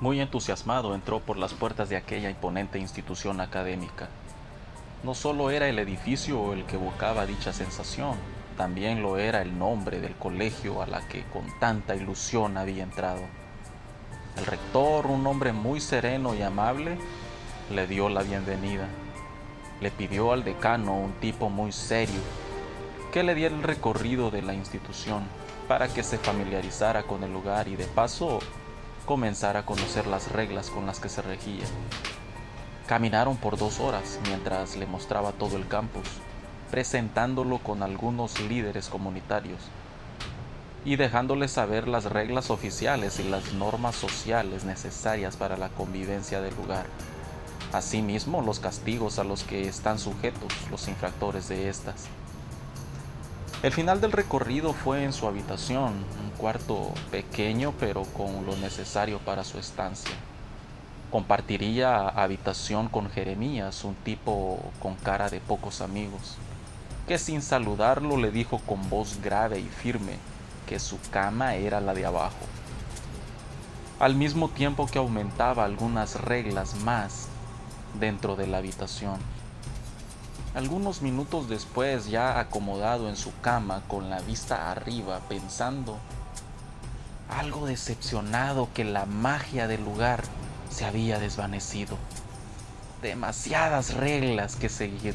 Muy entusiasmado entró por las puertas de aquella imponente institución académica. No solo era el edificio el que evocaba dicha sensación, también lo era el nombre del colegio a la que con tanta ilusión había entrado. El rector, un hombre muy sereno y amable, le dio la bienvenida. Le pidió al decano, un tipo muy serio, que le diera el recorrido de la institución para que se familiarizara con el lugar y de paso comenzara a conocer las reglas con las que se regía. Caminaron por dos horas mientras le mostraba todo el campus, presentándolo con algunos líderes comunitarios y dejándole saber las reglas oficiales y las normas sociales necesarias para la convivencia del lugar. Asimismo, los castigos a los que están sujetos los infractores de estas. El final del recorrido fue en su habitación, un cuarto pequeño pero con lo necesario para su estancia. Compartiría habitación con Jeremías, un tipo con cara de pocos amigos, que sin saludarlo le dijo con voz grave y firme que su cama era la de abajo. Al mismo tiempo que aumentaba algunas reglas más dentro de la habitación. Algunos minutos después, ya acomodado en su cama con la vista arriba, pensando, algo decepcionado que la magia del lugar se había desvanecido. Demasiadas reglas que seguir,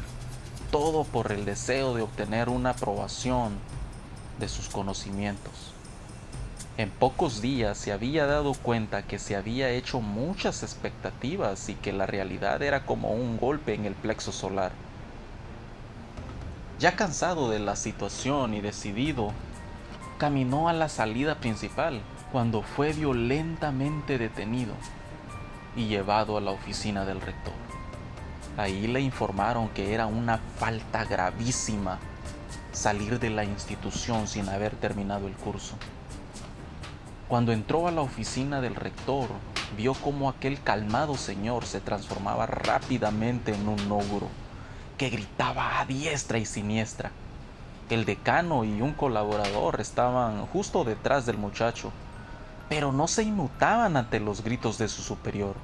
todo por el deseo de obtener una aprobación de sus conocimientos. En pocos días se había dado cuenta que se había hecho muchas expectativas y que la realidad era como un golpe en el plexo solar. Ya cansado de la situación y decidido, caminó a la salida principal cuando fue violentamente detenido y llevado a la oficina del rector. Ahí le informaron que era una falta gravísima salir de la institución sin haber terminado el curso. Cuando entró a la oficina del rector, vio cómo aquel calmado señor se transformaba rápidamente en un ogro, que gritaba a diestra y siniestra. El decano y un colaborador estaban justo detrás del muchacho, pero no se inmutaban ante los gritos de su superior.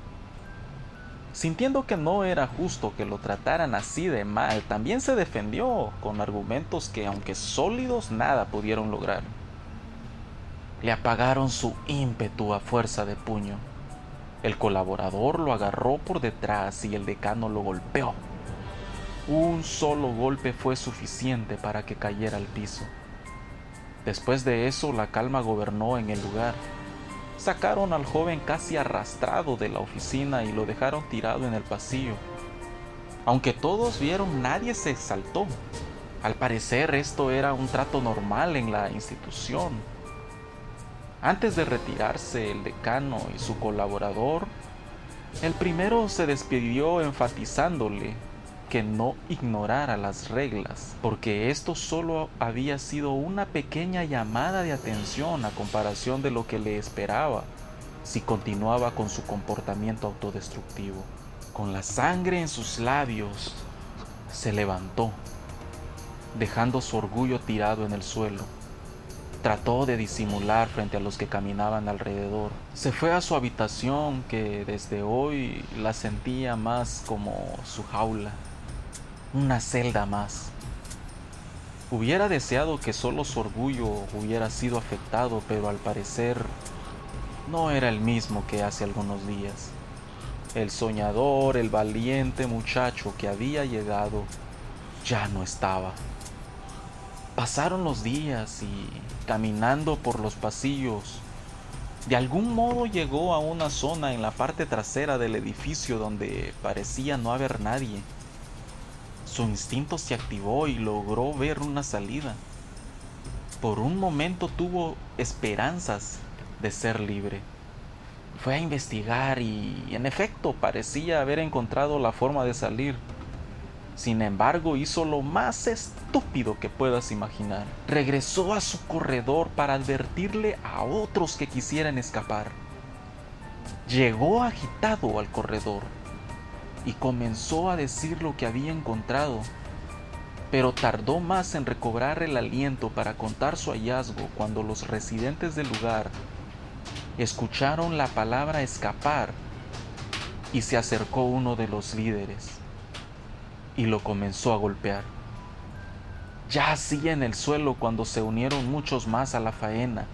Sintiendo que no era justo que lo trataran así de mal, también se defendió con argumentos que, aunque sólidos, nada pudieron lograr. Le apagaron su ímpetu a fuerza de puño. El colaborador lo agarró por detrás y el decano lo golpeó. Un solo golpe fue suficiente para que cayera al piso. Después de eso la calma gobernó en el lugar. Sacaron al joven casi arrastrado de la oficina y lo dejaron tirado en el pasillo. Aunque todos vieron, nadie se exaltó. Al parecer esto era un trato normal en la institución antes de retirarse el decano y su colaborador, el primero se despidió enfatizándole que no ignorara las reglas, porque esto solo había sido una pequeña llamada de atención a comparación de lo que le esperaba si continuaba con su comportamiento autodestructivo. Con la sangre en sus labios, se levantó, dejando su orgullo tirado en el suelo Trató de disimular frente a los que caminaban alrededor. Se fue a su habitación que desde hoy la sentía más como su jaula, una celda más. Hubiera deseado que solo su orgullo hubiera sido afectado, pero al parecer no era el mismo que hace algunos días. El soñador, el valiente muchacho que había llegado, ya no estaba. Pasaron los días y, caminando por los pasillos, de algún modo llegó a una zona en la parte trasera del edificio donde parecía no haber nadie. Su instinto se activó y logró ver una salida. Por un momento tuvo esperanzas de ser libre. Fue a investigar y en efecto parecía haber encontrado la forma de salir. Sin embargo, hizo lo más estúpido que puedas imaginar. Regresó a su corredor para advertirle a otros que quisieran escapar. Llegó agitado al corredor y comenzó a decir lo que había encontrado, pero tardó más en recobrar el aliento para contar su hallazgo cuando los residentes del lugar escucharon la palabra escapar y se acercó uno de los líderes y lo comenzó a golpear. Ya hacía en el suelo cuando se unieron muchos más a la faena,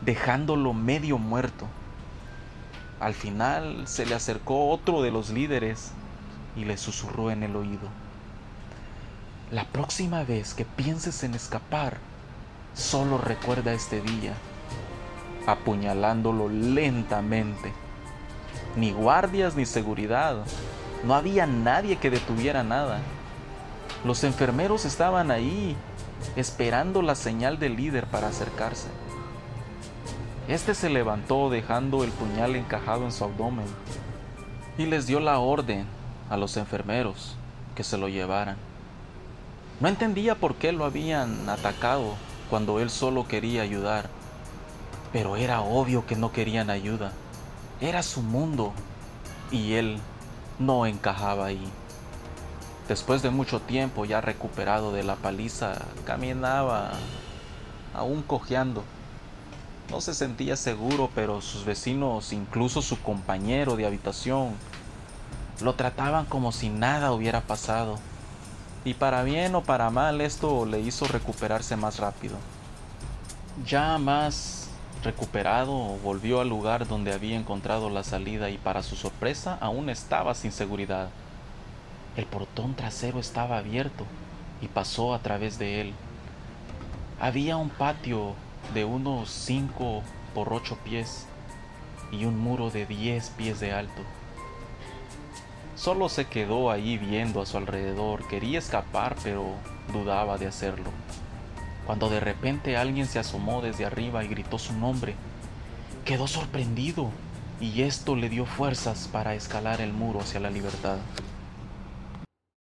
dejándolo medio muerto. Al final se le acercó otro de los líderes y le susurró en el oído. La próxima vez que pienses en escapar, solo recuerda este día, apuñalándolo lentamente. Ni guardias ni seguridad. No había nadie que detuviera nada. Los enfermeros estaban ahí, esperando la señal del líder para acercarse. Este se levantó dejando el puñal encajado en su abdomen y les dio la orden a los enfermeros que se lo llevaran. No entendía por qué lo habían atacado cuando él solo quería ayudar, pero era obvio que no querían ayuda. Era su mundo y él no encajaba ahí. Después de mucho tiempo ya recuperado de la paliza, caminaba aún cojeando no se sentía seguro, pero sus vecinos, incluso su compañero de habitación, lo trataban como si nada hubiera pasado. Y para bien o para mal esto le hizo recuperarse más rápido. Ya más recuperado, volvió al lugar donde había encontrado la salida y para su sorpresa aún estaba sin seguridad. El portón trasero estaba abierto y pasó a través de él. Había un patio de unos 5 por 8 pies y un muro de 10 pies de alto. Solo se quedó ahí viendo a su alrededor, quería escapar pero dudaba de hacerlo. Cuando de repente alguien se asomó desde arriba y gritó su nombre, quedó sorprendido y esto le dio fuerzas para escalar el muro hacia la libertad.